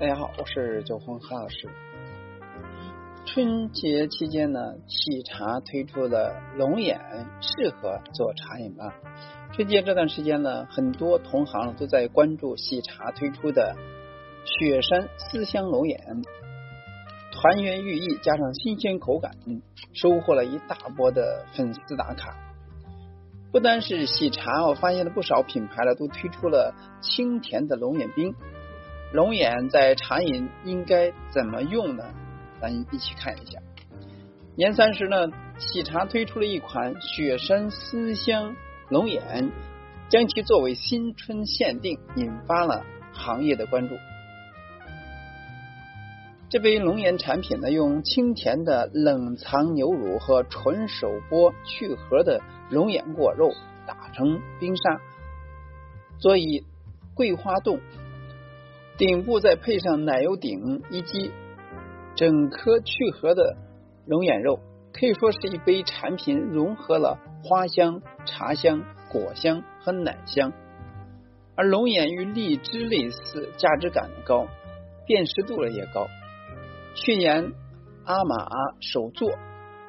大家好，我是九峰何老师。春节期间呢，喜茶推出的龙眼适合做茶饮吗？春节这段时间呢，很多同行都在关注喜茶推出的雪山思乡龙眼，团圆寓意加上新鲜口感，收获了一大波的粉丝打卡。不单是喜茶，我发现了不少品牌呢都推出了清甜的龙眼冰。龙眼在茶饮应该怎么用呢？咱一起看一下。年三十呢，喜茶推出了一款雪山思乡龙眼，将其作为新春限定，引发了行业的关注。这杯龙眼产品呢，用清甜的冷藏牛乳和纯手剥去核的龙眼果肉打成冰沙，佐以桂花冻。顶部再配上奶油顶以及整颗去核的龙眼肉，可以说是一杯产品融合了花香、茶香、果香和奶香。而龙眼与荔枝类似，价值感高，辨识度也高。去年阿玛首座、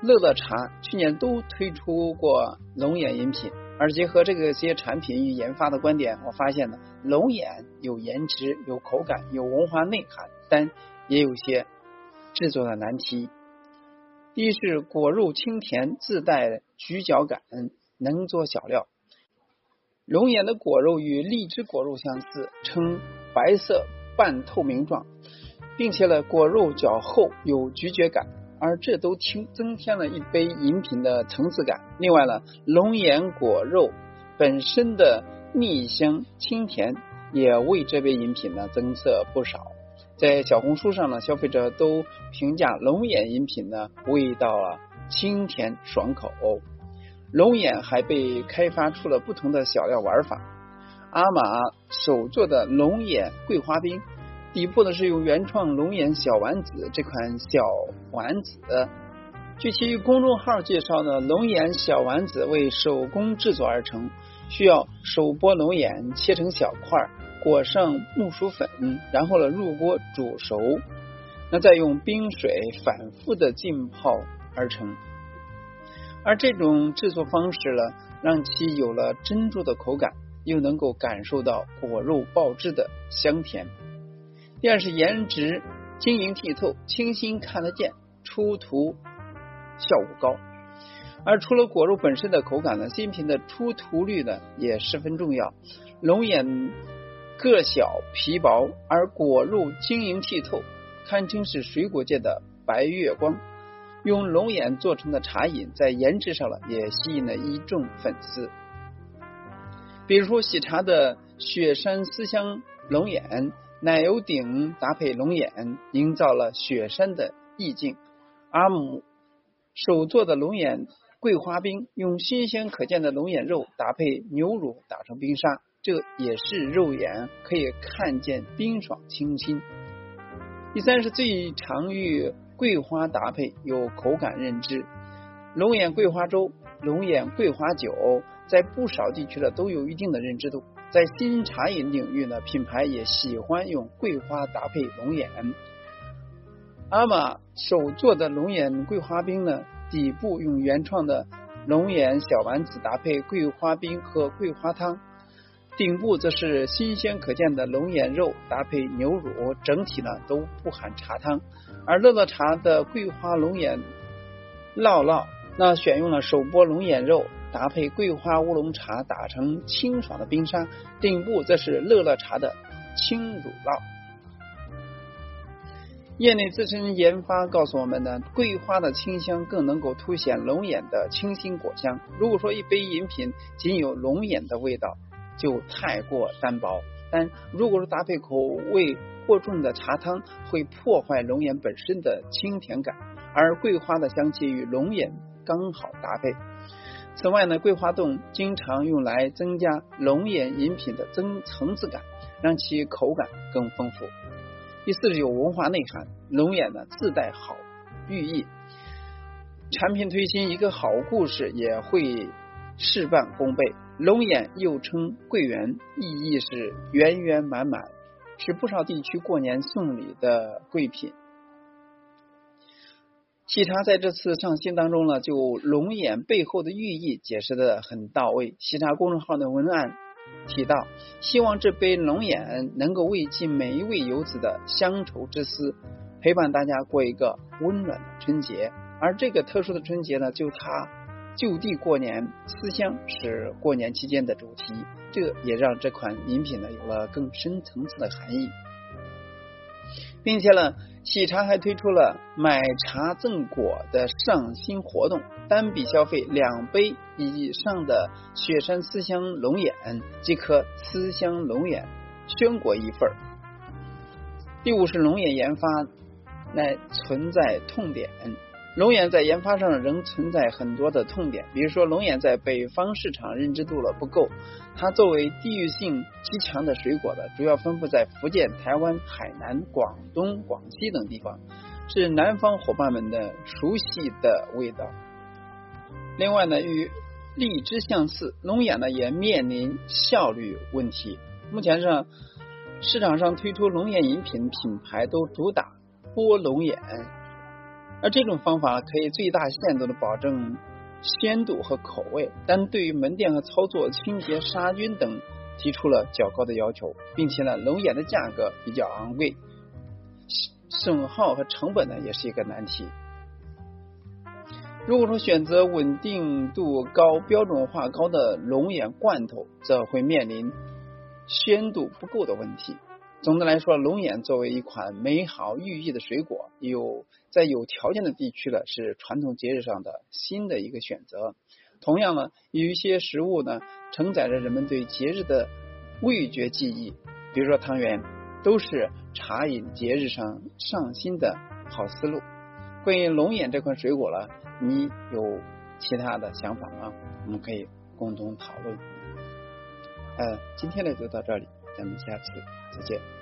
乐乐茶去年都推出过龙眼饮品。而结合这个些产品与研发的观点，我发现呢，龙眼有颜值、有口感、有文化内涵，但也有些制作的难题。一是果肉清甜，自带咀嚼感，能做小料。龙眼的果肉与荔枝果肉相似，呈白色半透明状，并且呢，果肉较厚，有咀嚼感。而这都添增添了一杯饮品的层次感。另外呢，龙眼果肉本身的蜜香清甜，也为这杯饮品呢增色不少。在小红书上呢，消费者都评价龙眼饮品呢味道啊清甜爽口。龙眼还被开发出了不同的小料玩法。阿玛手做的龙眼桂花冰。底部呢是用原创龙眼小丸子这款小丸子，据其公众号介绍呢，龙眼小丸子为手工制作而成，需要手剥龙眼切成小块，裹上木薯粉，然后呢入锅煮熟，那再用冰水反复的浸泡而成。而这种制作方式呢，让其有了珍珠的口感，又能够感受到果肉爆汁的香甜。第二是颜值晶莹剔透、清新看得见，出图效果高。而除了果肉本身的口感呢，新品的出图率呢也十分重要。龙眼个小皮薄，而果肉晶莹剔透，堪称是水果界的白月光。用龙眼做成的茶饮，在颜值上了也吸引了一众粉丝。比如说喜茶的雪山思乡龙眼。奶油顶搭配龙眼，营造了雪山的意境。阿姆手做的龙眼桂花冰，用新鲜可见的龙眼肉搭配牛乳打成冰沙，这也是肉眼可以看见冰爽清新。第三是最常与桂花搭配，有口感认知。龙眼桂花粥、龙眼桂花酒，在不少地区呢都有一定的认知度。在新茶饮领域呢，品牌也喜欢用桂花搭配龙眼。阿玛手做的龙眼桂花冰呢，底部用原创的龙眼小丸子搭配桂花冰和桂花汤，顶部则是新鲜可见的龙眼肉搭配牛乳，整体呢都不含茶汤。而乐乐茶的桂花龙眼酪酪，那选用了手剥龙眼肉。搭配桂花乌龙茶打成清爽的冰沙，顶部则是乐乐茶的轻乳酪。业内资深研发告诉我们呢，桂花的清香更能够凸显龙眼的清新果香。如果说一杯饮品仅有龙眼的味道，就太过单薄；但如果说搭配口味过重的茶汤，会破坏龙眼本身的清甜感。而桂花的香气与龙眼刚好搭配。此外呢，桂花冻经常用来增加龙眼饮品的增层次感，让其口感更丰富。第四是有文化内涵，龙眼呢自带好寓意，产品推新一个好故事也会事半功倍。龙眼又称桂圆，意义是圆圆满满、是不少地区过年送礼的贵品。喜茶在这次上新当中呢，就龙眼背后的寓意解释的很到位。喜茶公众号的文案提到，希望这杯龙眼能够慰藉每一位游子的乡愁之思，陪伴大家过一个温暖的春节。而这个特殊的春节呢，就它就地过年思乡是过年期间的主题，这也让这款饮品呢有了更深层次的含义，并且呢。喜茶还推出了买茶赠果的上新活动，单笔消费两杯以上的雪山思乡龙眼即可思乡龙眼鲜果一份。第五是龙眼研发乃存在痛点。龙眼在研发上仍存在很多的痛点，比如说龙眼在北方市场认知度了不够。它作为地域性极强的水果的，主要分布在福建、台湾、海南、广东、广西等地方，是南方伙伴们的熟悉的味道。另外呢，与荔枝相似，龙眼呢也面临效率问题。目前上市场上推出龙眼饮品品牌都主打剥龙眼。而这种方法可以最大限度的保证鲜度和口味，但对于门店和操作、清洁、杀菌等提出了较高的要求，并且呢，龙眼的价格比较昂贵，损耗和成本呢也是一个难题。如果说选择稳定度高、标准化高的龙眼罐头，则会面临鲜度不够的问题。总的来说，龙眼作为一款美好寓意的水果，有在有条件的地区呢，是传统节日上的新的一个选择。同样呢，有一些食物呢，承载着人们对节日的味觉记忆，比如说汤圆，都是茶饮节日上上新的好思路。关于龙眼这款水果呢，你有其他的想法吗？我们可以共同讨论。呃，今天呢就到这里。咱们下次再见。